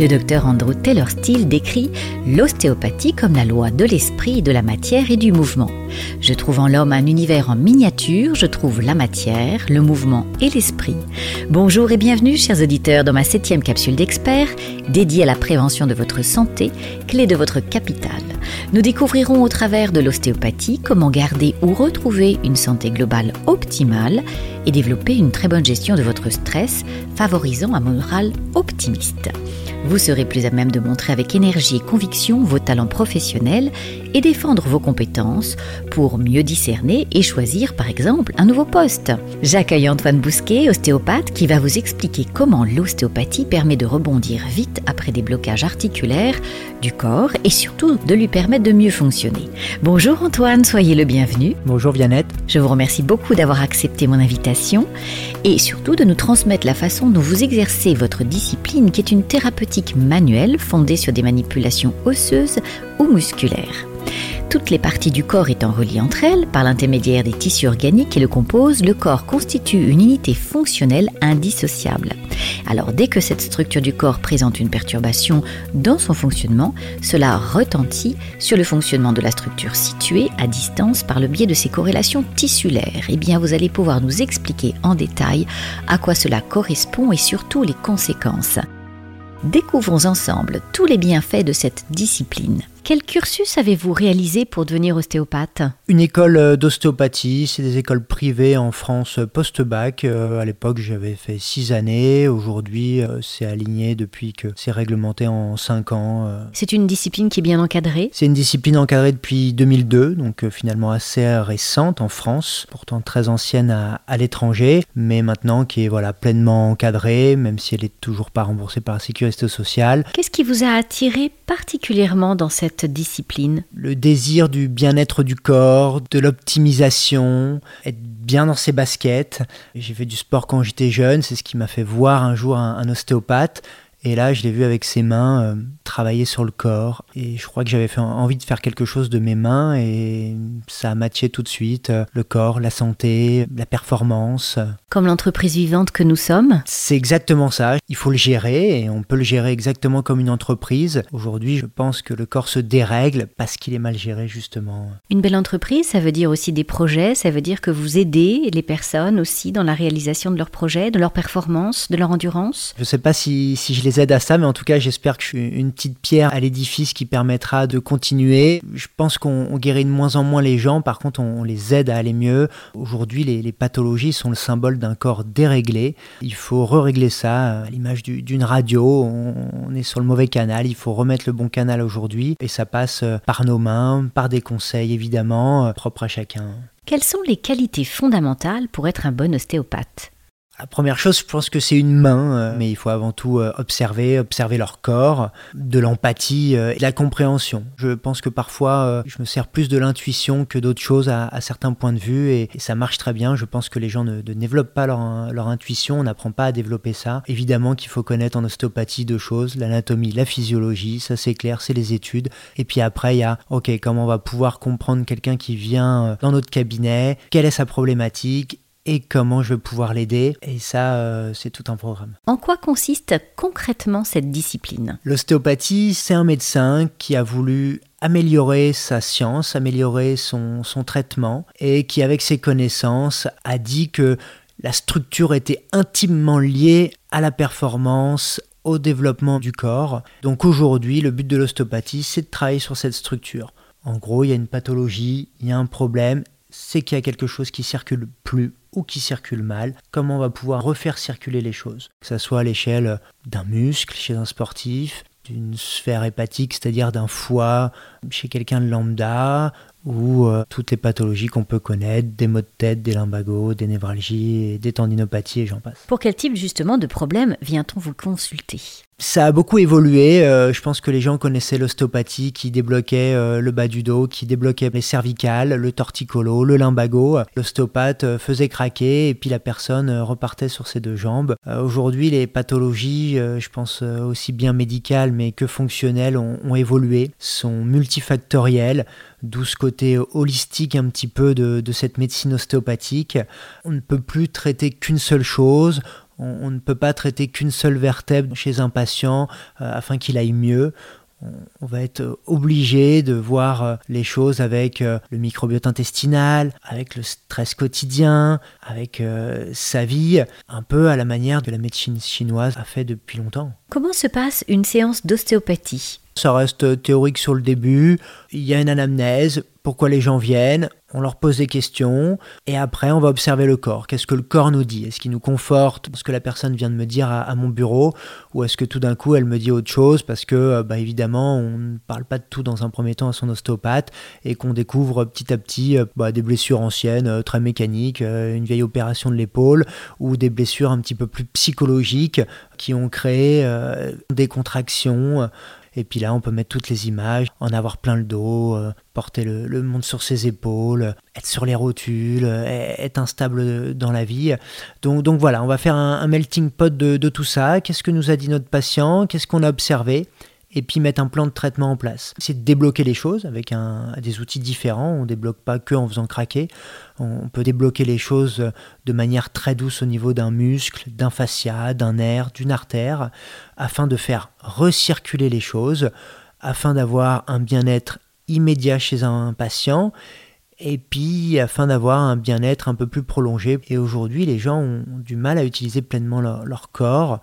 Le docteur Andrew Taylor Steele décrit l'ostéopathie comme la loi de l'esprit, de la matière et du mouvement. Je trouve en l'homme un univers en miniature, je trouve la matière, le mouvement et l'esprit. Bonjour et bienvenue chers auditeurs dans ma septième capsule d'experts dédiée à la prévention de votre santé, clé de votre capital. Nous découvrirons au travers de l'ostéopathie comment garder ou retrouver une santé globale optimale et développer une très bonne gestion de votre stress, favorisant un moral optimiste. Vous serez plus à même de montrer avec énergie et conviction vos talents professionnels et défendre vos compétences pour mieux discerner et choisir par exemple un nouveau poste. J'accueille Antoine Bousquet, ostéopathe, qui va vous expliquer comment l'ostéopathie permet de rebondir vite après des blocages articulaires du corps et surtout de lui permettre de mieux fonctionner. Bonjour Antoine, soyez le bienvenu. Bonjour Viannette. Je vous remercie beaucoup d'avoir accepté mon invitation et surtout de nous transmettre la façon dont vous exercez votre discipline qui est une thérapeutique manuelle fondée sur des manipulations osseuses ou musculaires. Toutes les parties du corps étant reliées entre elles par l'intermédiaire des tissus organiques qui le composent, le corps constitue une unité fonctionnelle indissociable. Alors dès que cette structure du corps présente une perturbation dans son fonctionnement, cela retentit sur le fonctionnement de la structure située à distance par le biais de ses corrélations tissulaires. Eh bien, vous allez pouvoir nous expliquer en détail à quoi cela correspond et surtout les conséquences. Découvrons ensemble tous les bienfaits de cette discipline. Quel cursus avez-vous réalisé pour devenir ostéopathe? Une école euh, d'ostéopathie, c'est des écoles privées en France euh, post-bac. Euh, à l'époque, j'avais fait six années. Aujourd'hui, c'est aligné depuis que c'est réglementé en cinq ans. C'est une discipline qui est bien encadrée? C'est une discipline encadrée depuis 2002, donc finalement assez récente en France, pourtant très ancienne à, à l'étranger, mais maintenant qui est voilà pleinement encadrée, même si elle est toujours pas remboursée par la sécurité sociale. Qu'est-ce qui vous a attiré particulièrement dans cette discipline? Le désir du bien-être du corps, de l'optimisation, être bien dans ses baskets. J'ai fait du sport quand j'étais jeune, c'est ce qui m'a fait voir un jour un, ostéopathe. Et là, je l'ai vu avec ses mains euh, travailler sur le corps. Et je crois que j'avais envie de faire quelque chose de mes mains et ça a matché tout de suite. Euh, le corps, la santé, la performance. Comme l'entreprise vivante que nous sommes C'est exactement ça. Il faut le gérer et on peut le gérer exactement comme une entreprise. Aujourd'hui, je pense que le corps se dérègle parce qu'il est mal géré justement. Une belle entreprise, ça veut dire aussi des projets, ça veut dire que vous aidez les personnes aussi dans la réalisation de leurs projets, de leur performance, de leur endurance. Je ne sais pas si, si je les aide à ça, mais en tout cas, j'espère que je suis une petite pierre à l'édifice qui permettra de continuer. Je pense qu'on guérit de moins en moins les gens, par contre, on, les aide à aller mieux. Aujourd'hui, les, pathologies sont le symbole d'un corps déréglé. Il faut re-régler ça à l'image d'une radio. On, est sur le mauvais canal, il faut remettre le bon canal aujourd'hui. Et ça passe par nos mains, par des conseils évidemment, propres à chacun. Quelles sont les qualités fondamentales pour être un bon ostéopathe? La première chose, je pense que c'est une main, euh, mais il faut avant tout euh, observer, observer leur corps, de l'empathie euh, et de la compréhension. Je pense que parfois, je me sers plus de l'intuition que d'autres choses à, certains points de vue et, ça marche très bien. Je pense que les gens ne, développent pas leur, leur intuition, on n'apprend pas à développer ça. Évidemment qu'il faut connaître en ostéopathie deux choses, l'anatomie, la physiologie, ça c'est clair, c'est les études. Et puis après, il y a, ok, comment on va pouvoir comprendre quelqu'un qui vient dans notre cabinet, quelle est sa problématique et comment je vais pouvoir l'aider. Et ça, euh, c'est tout un programme. En quoi consiste concrètement cette discipline? L'ostéopathie, c'est un médecin qui a voulu améliorer sa science, améliorer son, son traitement, et qui, avec ses connaissances, a dit que la structure était intimement liée à la performance, au développement du corps. Donc aujourd'hui, le but de l'ostéopathie, c'est de travailler sur cette structure. En gros, il y a une pathologie, il y a un problème, c'est qu'il y a quelque chose qui circule plus ou qui circule mal, comment on va pouvoir refaire circuler les choses, que ce soit à l'échelle d'un muscle chez un sportif, d'une sphère hépatique, c'est-à-dire d'un foie chez quelqu'un de lambda, ou euh, toutes les pathologies qu'on peut connaître, des maux de tête, des lumbagos, des névralgies, des tendinopathies et j'en passe. Pour quel type justement de problème vient-on vous consulter? Ça a beaucoup évolué. Euh, je pense que les gens connaissaient l'ostéopathie qui débloquait euh, le bas du dos, qui débloquait les cervicales, le torticolo, le lumbago. L'ostéopathe faisait craquer et puis la personne repartait sur ses deux jambes. Aujourd'hui, les pathologies, je pense aussi bien médicales mais que fonctionnelles, ont, ont évolué, sont multifactorielles d'où ce côté holistique un petit peu de, cette médecine ostéopathique. On ne peut plus traiter qu'une seule chose, On, ne peut pas traiter qu'une seule vertèbre chez un patient euh, afin qu'il aille mieux on va être obligé de voir euh, les choses avec euh, le microbiote intestinal, avec le stress quotidien, avec sa vie, un peu à la manière que la médecine chinoise a fait depuis longtemps. Comment se passe une séance d'ostéopathie? Ça reste théorique sur le début. Il y a une anamnèse, pourquoi les gens viennent, on leur pose des questions, et après on va observer le corps. Qu'est-ce que le corps nous dit? Est-ce qu'il nous conforte? Ce que la personne vient de me dire à, mon bureau, ou est-ce que tout d'un coup elle me dit autre chose parce que, euh, bah, évidemment, on ne parle pas de tout dans un premier temps à son ostéopathe, et qu'on découvre petit à petit euh, bah, des blessures anciennes, euh, très mécaniques, une vieille opération de l'épaule, ou des blessures un petit peu plus psychologiques qui ont créé des contractions et puis là, on peut mettre toutes les images, en avoir plein le dos, euh, porter le, monde sur ses épaules, être sur les rotules, euh, être instable dans la vie. Donc, voilà, on va faire un, melting pot de tout ça. Qu'est-ce que nous a dit notre patient? Qu'est-ce qu'on a observé? Et puis mettre un plan de traitement en place. C'est de débloquer les choses avec des outils différents. On ne débloque pas que en faisant craquer. On peut débloquer les choses de manière très douce au niveau d'un muscle, d'un fascia, d'un nerf, d'une artère, afin de faire recirculer les choses, afin d'avoir un bien-être immédiat chez un patient et puis afin d'avoir un bien-être un peu plus prolongé. Et aujourd'hui, les gens ont du mal à utiliser pleinement leur, corps.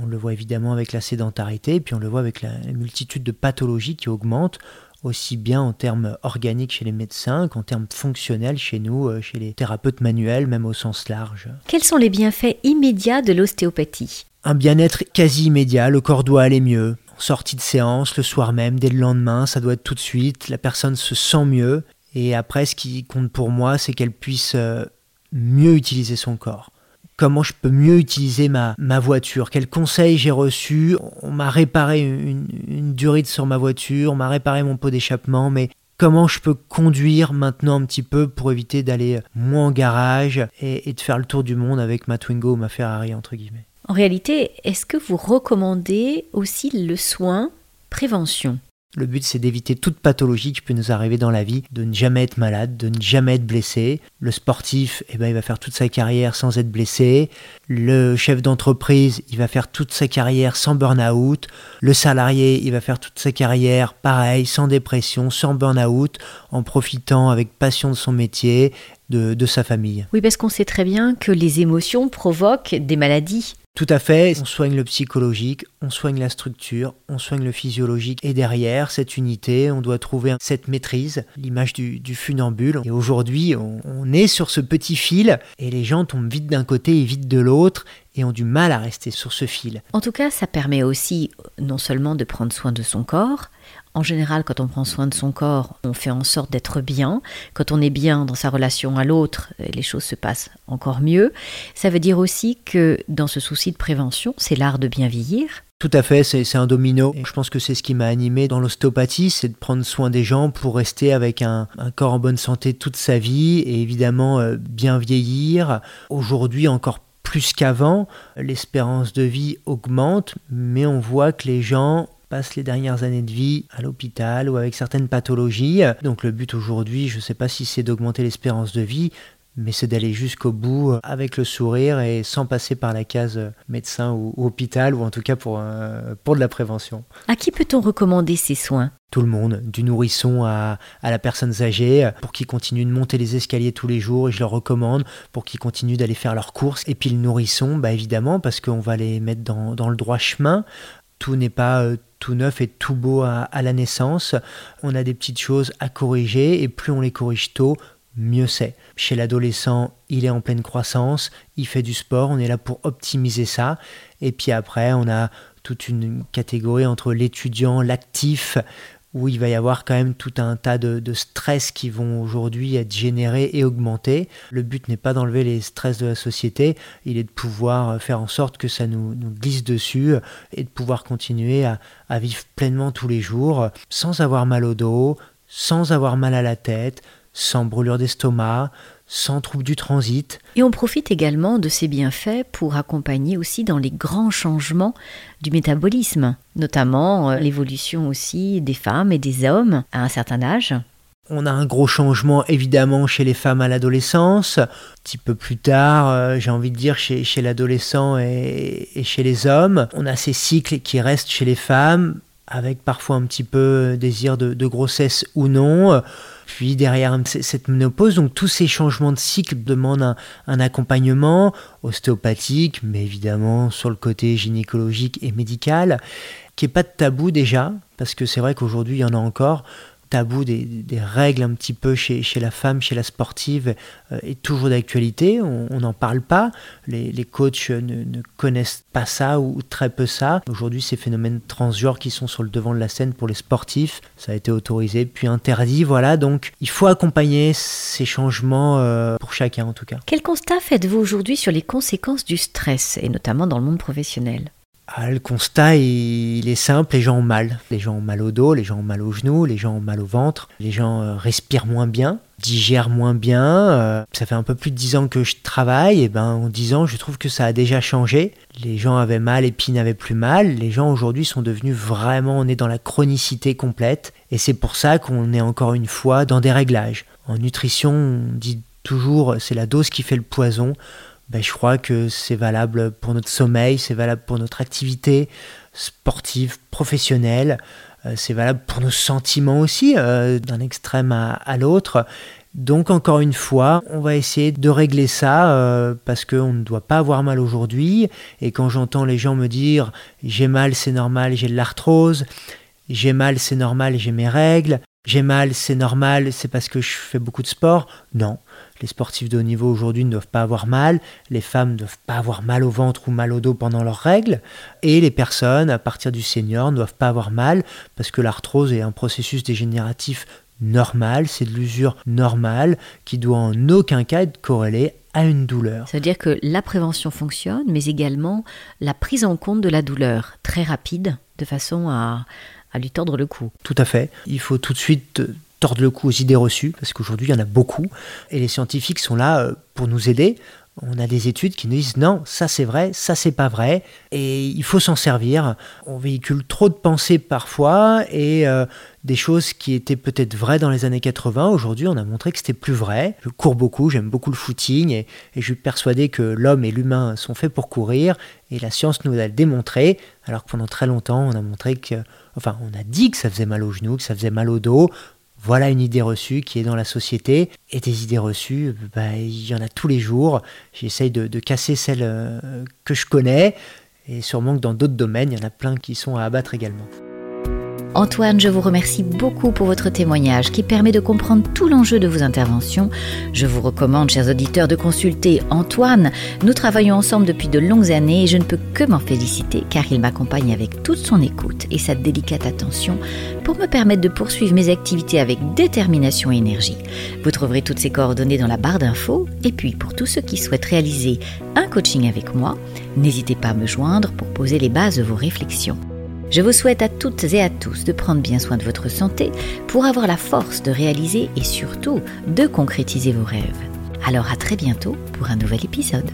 On le voit évidemment avec la sédentarité, et puis on le voit avec la multitude de pathologies qui augmentent aussi bien en termes organiques chez les médecins qu'en termes fonctionnels chez nous, euh, chez les thérapeutes manuels, même au sens large. Quels sont les bienfaits immédiats de l'ostéopathie? Un bien-être quasi immédiat, le corps doit aller mieux. En sortie de séance, le soir même, dès le lendemain, ça doit être tout de suite, la personne se sent mieux, et après, ce qui compte pour moi, c'est qu'elle puisse euh, mieux utiliser son corps. Comment je peux mieux utiliser ma, ma voiture? Quels conseils j'ai reçus On m'a réparé une, une durite sur ma voiture, on m'a réparé mon pot d'échappement, mais comment je peux conduire maintenant un petit peu pour éviter d'aller moins en garage et, et, de faire le tour du monde avec ma Twingo ou ma Ferrari, entre guillemets? En réalité, est-ce que vous recommandez aussi le soin prévention? Le but, c'est d'éviter toute pathologie qui peut nous arriver dans la vie, de ne jamais être malade, de ne jamais être blessé. Le sportif, eh ben, il va faire toute sa carrière sans être blessé. Le chef d'entreprise, il va faire toute sa carrière sans burn-out. Le salarié, il va faire toute sa carrière pareil, sans dépression, sans burn-out, en profitant avec passion de son métier, de, de sa famille. Oui, parce qu'on sait très bien que les émotions provoquent des maladies. Tout à fait, on soigne le psychologique, on soigne la structure, on soigne le physiologique. Et derrière cette unité, on doit trouver cette maîtrise, l'image du, funambule. Et aujourd'hui, on, est sur ce petit fil et les gens tombent vite d'un côté et vite de l'autre et ont du mal à rester sur ce fil. En tout cas, ça permet aussi non seulement de prendre soin de son corps, en général, quand on prend soin de son corps, on fait en sorte d'être bien. Quand on est bien dans sa relation à l'autre, les choses se passent encore mieux. Ça veut dire aussi que dans ce souci de prévention, c'est l'art de bien vieillir. Tout à fait, c'est un domino. je pense que c'est ce qui m'a animé dans l'ostéopathie, c'est de prendre soin des gens pour rester avec un, corps en bonne santé toute sa vie et évidemment euh, bien vieillir. Aujourd'hui encore plus qu'avant, l'espérance de vie augmente, mais on voit que les gens passent les dernières années de vie à l'hôpital ou avec certaines pathologies. Donc le but aujourd'hui, je ne sais pas si c'est d'augmenter l'espérance de vie, mais c'est d'aller jusqu'au bout euh, avec le sourire et sans passer par la case euh, médecin ou, hôpital, ou en tout cas pour, euh, pour de la prévention. À qui peut-on recommander ces soins? Tout le monde, du nourrisson à, à la personne âgée, pour qu'ils continuent de monter les escaliers tous les jours, et je leur recommande, pour qu'ils continuent d'aller faire leurs courses. Et puis le nourrisson, bah évidemment, parce qu'on va les mettre dans, dans le droit chemin. Tout n'est pas tout neuf et tout beau à, la naissance. On a des petites choses à corriger et plus on les corrige tôt, mieux c'est. Chez l'adolescent, il est en pleine croissance, il fait du sport, on est là pour optimiser ça. Et puis après, on a toute une catégorie entre l'étudiant, l'actif, où il va y avoir quand même tout un tas de, stress qui vont aujourd'hui être générés et augmentés. Le but n'est pas d'enlever les stress de la société, il est de pouvoir faire en sorte que ça nous, glisse dessus et de pouvoir continuer à, à vivre pleinement tous les jours sans avoir mal au dos, sans avoir mal à la tête, sans brûlure d'estomac, sans trouble du transit. Et on profite également de ces bienfaits pour accompagner aussi dans les grands changements du métabolisme, notamment euh, l'évolution aussi des femmes et des hommes à un certain âge. On a un gros changement évidemment chez les femmes à l'adolescence. Un petit peu plus tard, euh, j'ai envie de dire chez, chez l'adolescent et, chez les hommes. On a ces cycles qui restent chez les femmes, avec parfois un petit peu désir de, grossesse ou non. Puis derrière cette ménopause, donc tous ces changements de cycle demandent un, un accompagnement ostéopathique, mais évidemment sur le côté gynécologique et médical, qui n'est pas de tabou déjà, parce que c'est vrai qu'aujourd'hui il y en a encore tabou des, règles un petit peu chez, la femme, chez la sportive, euh, est toujours d'actualité. On n'en parle pas. Les, coachs ne, ne, connaissent pas ça ou très peu ça. Aujourd'hui, ces phénomènes transgenres qui sont sur le devant de la scène pour les sportifs, ça a été autorisé puis interdit. Voilà, donc il faut accompagner ces changements euh, pour chacun en tout cas. Quel constat faites-vous aujourd'hui sur les conséquences du stress, et notamment dans le monde professionnel? Ah, le constat, il, est simple, les gens ont mal. Les gens ont mal au dos, les gens ont mal aux genoux, les gens ont mal au ventre, les gens euh, respirent moins bien, digèrent moins bien. Euh, ça fait un peu plus de 10 ans que je travaille, et ben en 10 ans, je trouve que ça a déjà changé. Les gens avaient mal et puis n'avaient plus mal. Les gens aujourd'hui sont devenus vraiment, on est dans la chronicité complète, et c'est pour ça qu'on est encore une fois dans des réglages. En nutrition, on dit toujours, c'est la dose qui fait le poison ben, je crois que c'est valable pour notre sommeil, c'est valable pour notre activité sportive, professionnelle, euh, c'est valable pour nos sentiments aussi, euh, d'un extrême à, l'autre. Donc encore une fois, on va essayer de régler ça euh, parce qu'on ne doit pas avoir mal aujourd'hui. Et quand j'entends les gens me dire j'ai mal, c'est normal, j'ai de l'arthrose, j'ai mal, c'est normal, j'ai mes règles, j'ai mal, c'est normal, c'est parce que je fais beaucoup de sport. Non, les sportifs de haut niveau aujourd'hui ne doivent pas avoir mal, les femmes ne doivent pas avoir mal au ventre ou mal au dos pendant leurs règles, et les personnes à partir du senior ne doivent pas avoir mal parce que l'arthrose est un processus dégénératif normal, c'est de l'usure normale qui doit en aucun cas être corrélée à une douleur. Ça veut dire que la prévention fonctionne, mais également la prise en compte de la douleur très rapide, de façon à, à lui tordre le cou. Tout à fait. Il faut tout de suite tordre le cou aux idées reçues, parce qu'aujourd'hui il y en a beaucoup, et les scientifiques sont là euh, pour nous aider. On a des études qui nous disent non, ça c'est vrai, ça c'est pas vrai, et il faut s'en servir. On véhicule trop de pensées parfois, et euh, des choses qui étaient peut-être vraies dans les années 80, aujourd'hui on a montré que c'était plus vrai. Je cours beaucoup, j'aime beaucoup le footing, et, et, je suis persuadé que l'homme et l'humain sont faits pour courir, et la science nous a démontré, alors que pendant très longtemps on a montré que, enfin on a dit que ça faisait mal aux genoux, que ça faisait mal au dos, voilà une idée reçue qui est dans la société. Et des idées reçues, bah, il y en a tous les jours. J'essaye de, casser celles euh, que je connais. Et sûrement que dans d'autres domaines, il y en a plein qui sont à abattre également. Antoine, je vous remercie beaucoup pour votre témoignage qui permet de comprendre tout l'enjeu de vos interventions. Je vous recommande, chers auditeurs, de consulter Antoine. Nous travaillons ensemble depuis de longues années et je ne peux que m'en féliciter car il m'accompagne avec toute son écoute et sa délicate attention pour me permettre de poursuivre mes activités avec détermination et énergie. Vous trouverez toutes ces coordonnées dans la barre d'infos et puis pour tous ceux qui souhaitent réaliser un coaching avec moi, n'hésitez pas à me joindre pour poser les bases de vos réflexions. Je vous souhaite à toutes et à tous de prendre bien soin de votre santé pour avoir la force de réaliser et surtout de concrétiser vos rêves. Alors à très bientôt pour un nouvel épisode.